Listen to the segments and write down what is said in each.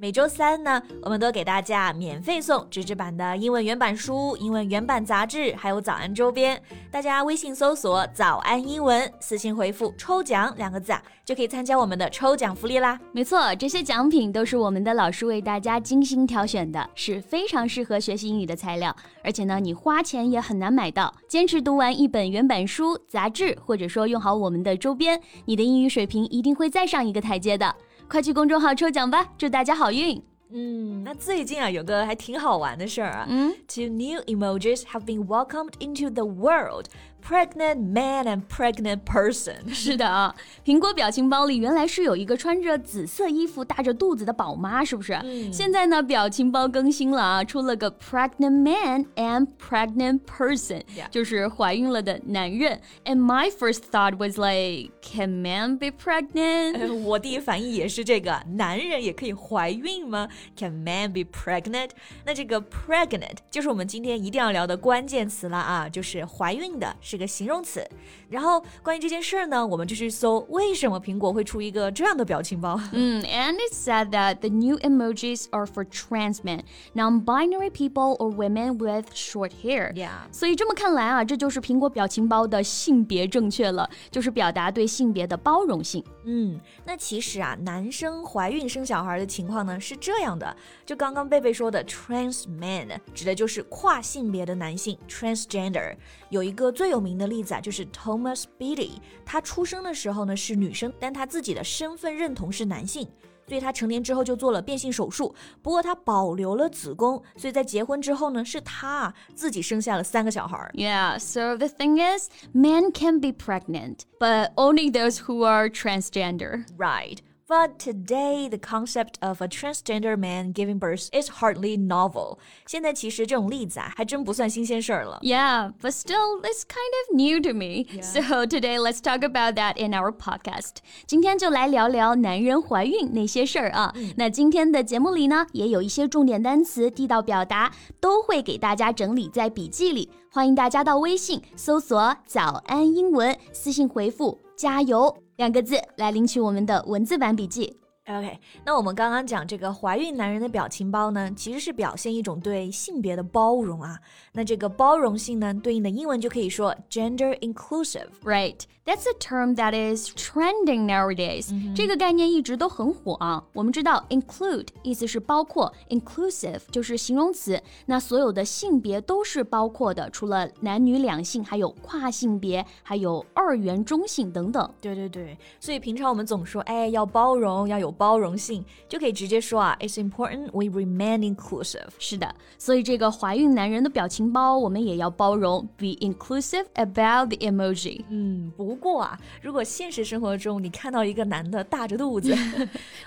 每周三呢，我们都给大家免费送纸质版的英文原版书、英文原版杂志，还有早安周边。大家微信搜索“早安英文”，私信回复“抽奖”两个字啊，就可以参加我们的抽奖福利啦。没错，这些奖品都是我们的老师为大家精心挑选的，是非常适合学习英语的材料。而且呢，你花钱也很难买到。坚持读完一本原版书、杂志，或者说用好我们的周边，你的英语水平一定会再上一个台阶的。快去公众号抽奖吧，祝大家好运！嗯，那最近啊有个还挺好玩的事儿啊。嗯，Two new emojis have been welcomed into the world. Pregnant man and pregnant person。是的啊，苹果表情包里原来是有一个穿着紫色衣服、大着肚子的宝妈，是不是？嗯。现在呢，表情包更新了啊，出了个 pregnant man and pregnant person，就是怀孕了的男人。And my first thought was like, can man be pregnant？我第一反应也是这个，男人也可以怀孕吗？Can man be pregnant？那这个 pregnant 就是我们今天一定要聊的关键词了啊，就是怀孕的。 是个形容词。然后关于这件事儿呢，我们就去搜为什么苹果会出一个这样的表情包。嗯，and it said that the new emojis are for trans men, non-binary people or women with short hair. Yeah. 所以这么看来啊，这就是苹果表情包的性别正确了，就是表达对性别的包容性。嗯，那其实啊，男生怀孕生小孩的情况呢是这样的，就刚刚贝贝说的 trans man 指的就是跨性别的男性 transgender。有一个最有名的例子啊，就是 Thomas Beatty，他出生的时候呢是女生，但他自己的身份认同是男性，所以他成年之后就做了变性手术。不过他保留了子宫，所以在结婚之后呢，是他自己生下了三个小孩。Yeah, so the thing is, men can be pregnant, but only those who are transgender. Right. But today, the concept of a transgender man giving birth is hardly novel. 现在其实这种例子啊，还真不算新鲜事儿了。Yeah, but still, it's kind of new to me. Yeah. So today, let's talk about that in our podcast. 今天就来聊聊男人怀孕那些事儿啊。嗯、那今天的节目里呢，也有一些重点单词、地道表达，都会给大家整理在笔记里。欢迎大家到微信搜索“早安英文”，私信回复“加油”。 两个字来领取我们的文字版笔记。OK，那我们刚刚讲这个怀孕男人的表情包呢，其实是表现一种对性别的包容啊。那这个包容性呢，对应的英文就可以说 gender inclusive。Right。That's a term that is trending nowadays、嗯。这个概念一直都很火啊。我们知道 include 意思是包括，inclusive 就是形容词。那所有的性别都是包括的，除了男女两性，还有跨性别，还有二元中性等等。对对对，所以平常我们总说，哎，要包容，要有包容性，就可以直接说啊，It's important we remain inclusive。是的，所以这个怀孕男人的表情包，我们也要包容，be inclusive about the emoji。嗯，不。不过啊，如果现实生活中你看到一个男的大着肚子，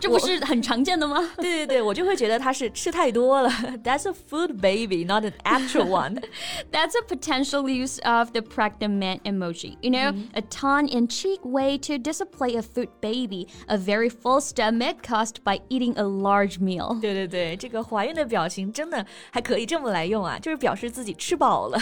这不是很常见的吗？对对对，我就会觉得他是吃太多了。That's a food baby, not an actual one. That's a potential use of the pregnant man emoji. You know, mm -hmm. a tongue-in-cheek way to display a food baby, a very full Caused by eating a large meal. 对对对，这个怀孕的表情真的还可以这么来用啊，就是表示自己吃饱了，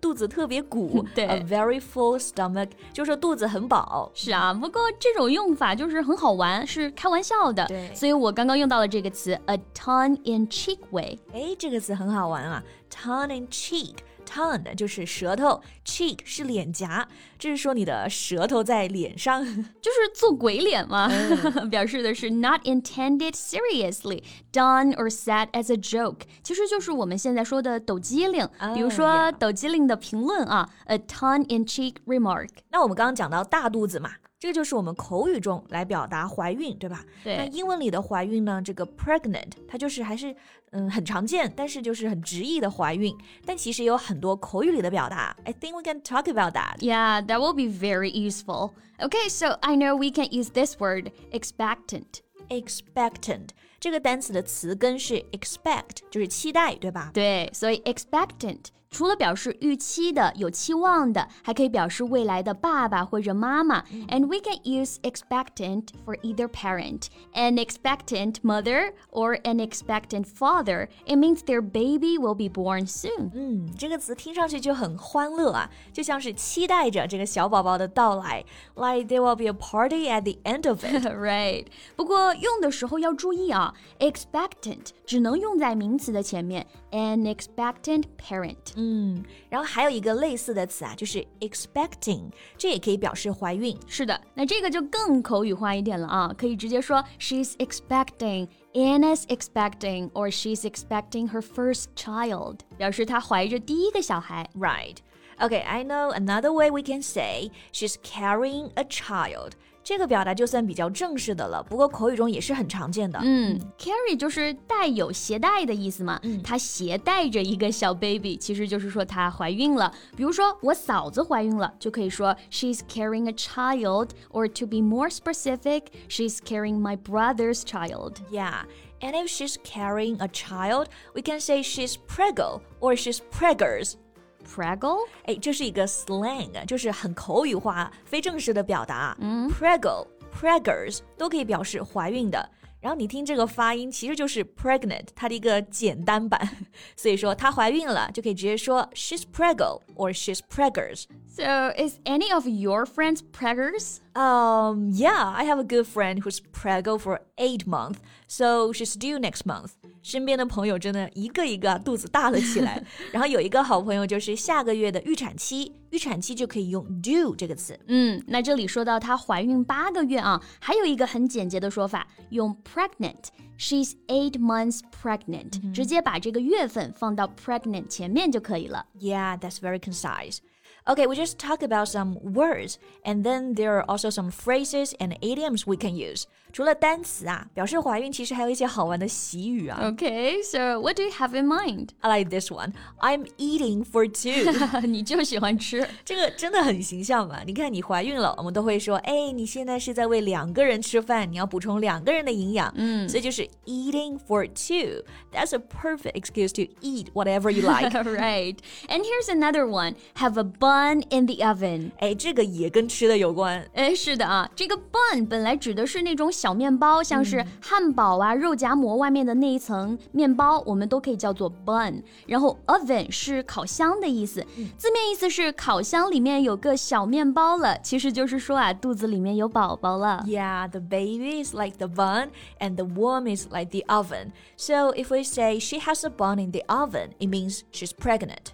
肚子特别鼓。对，a very full stomach，就是。肚子很饱，是啊，不过这种用法就是很好玩，是开玩笑的。对，所以我刚刚用到了这个词，a tongue in cheek way。哎，这个词很好玩啊，tongue in cheek。Tongue 就是舌头，cheek 是脸颊，这是说你的舌头在脸上，就是做鬼脸嘛，嗯、表示的是 not intended seriously, done or said as a joke，其实就是我们现在说的抖机灵，比如说抖机灵的评论啊，a tongue in cheek remark。那我们刚刚讲到大肚子嘛。这个就是我们口语中来表达怀孕，对吧？对。那英文里的怀孕呢？这个 pregnant，它就是还是嗯很常见，但是就是很直译的怀孕。但其实有很多口语里的表达。I think we can talk about that. Yeah, that will be very useful. Okay, so I know we can use this word expectant. Expectant. 这个单词的词根是 expect，就是期待，对吧？对，所以 expectant。 除了表示预期的、有期望的，还可以表示未来的爸爸或者妈妈。And we can use expectant for either parent, an expectant mother or an expectant father. It means their baby will be born soon. 嗯，这个词听上去就很欢乐啊，就像是期待着这个小宝宝的到来。Like there will be a party at the end of it. right. 不过用的时候要注意啊，expectant 只能用在名词的前面，an expectant parent。 嗯，然后还有一个类似的词啊，就是 expecting，这也可以表示怀孕。是的，那这个就更口语化一点了啊，可以直接说 she's expecting。Anna's expecting or she's expecting her first child，表示她怀着第一个小孩。Right. Okay, I know another way we can say she's carrying a child. 这个表达就算比较正式的了，不过口语中也是很常见的。嗯，carry 就是带有、携带的意思嘛。嗯，她携带着一个小 baby，其实就是说她怀孕了。比如说我嫂子怀孕了，就可以说 she's carrying a child, or to be more specific, she's carrying my brother's child. Yeah. And if she's carrying a child, we can say she's preggo or she's preggers. Prego，哎，这是一个 slang，就是很口语化、非正式的表达。嗯，prego、preggers 都可以表示怀孕的。然后你听这个发音，其实就是 pregnant，它的一个简单版。所以说她怀孕了，就可以直接说 she's preggo or she's preggers。So is any of your friends preggers? Um, yeah, I have a good friend who's preggo for eight months, so she's due next month. 身边的朋友真的一个一个肚子大了起来。然后有一个好朋友就是下个月的预产期，预产期就可以用 due 这个词。嗯，那这里说到她怀孕八个月啊，还有一个很简洁的说法，用 pregnant。She's eight months pregnant，、直接把这个月份放到 pregnant 前面就可以了。Yeah, that's very concise. Okay, we just talked about some words, and then there are also some phrases and idioms we can use. 除了单词啊，表示怀孕其实还有一些好玩的习语啊。Okay, so what do you have in mind? I like this one. I'm eating for two. 你就喜欢吃，这个真的很形象嘛？你看你怀孕了，我们都会说，哎，你现在是在为两个人吃饭，你要补充两个人的营养。嗯，所以就是 eating for two. That's a perfect excuse to eat whatever you like. right. And here's another one. Have a bun in the oven. 哎，这个也跟吃的有关。哎，是的啊，这个 bun 本来指的是那种小面包，像是汉堡啊、肉夹馍外面的那一层面包，我们都可以叫做 bun。然后 oven 是烤箱的意思，字面意思是烤箱里面有个小面包了，其实就是说啊，肚子里面有宝宝了。 Yeah, the baby is like the bun and the womb is like the oven. So if we say she has a bun in the oven, it means she's pregnant.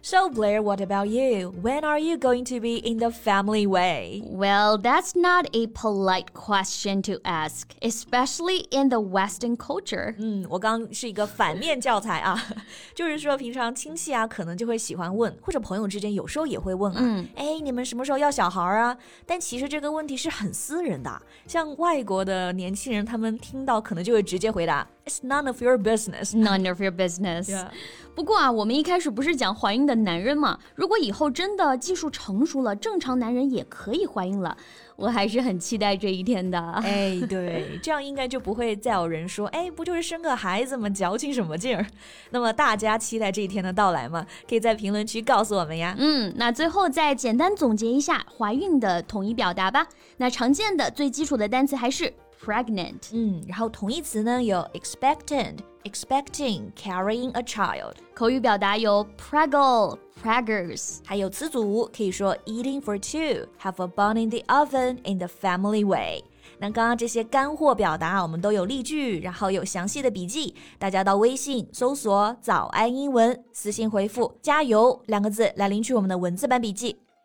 So Blair, what about you? When are you going to be in the family way? Well, that's not a polite question to ask, especially in the Western culture. 嗯，我刚刚是一个反面教材啊，就是说平常亲戚啊，可能就会喜欢问，或者朋友之间有时候也会问啊，哎、你们什么时候要小孩啊？但其实这个问题是很私人的，像外国的年轻人，他们听到可能就会直接回答，It's none of your business。 None of your business. 不过啊，我们一开始不是讲怀孕的 男人嘛？如果以后真的技术成熟了，正常男人也可以怀孕了，我还是很期待这一天的。哎，对，这样应该就不会再有人说，哎，不就是生个孩子吗？矫情什么劲儿？那么大家期待这一天的到来吗？可以在评论区告诉我们呀。嗯，那最后再简单总结一下怀孕的统一表达吧。那常见的最基础的单词还是 pregnant。嗯，然后同义词呢有 expectant、expecting、carrying a child，口语表达有 preggo、preggers。还有词组可以说 eating for two、have a bun in the oven in the family way。那刚刚这些干货表达，我们都有例句，然后有详细的笔记，大家到微信搜索“早安英文”，私信回复“加油”两个字来领取我们的文字版笔记。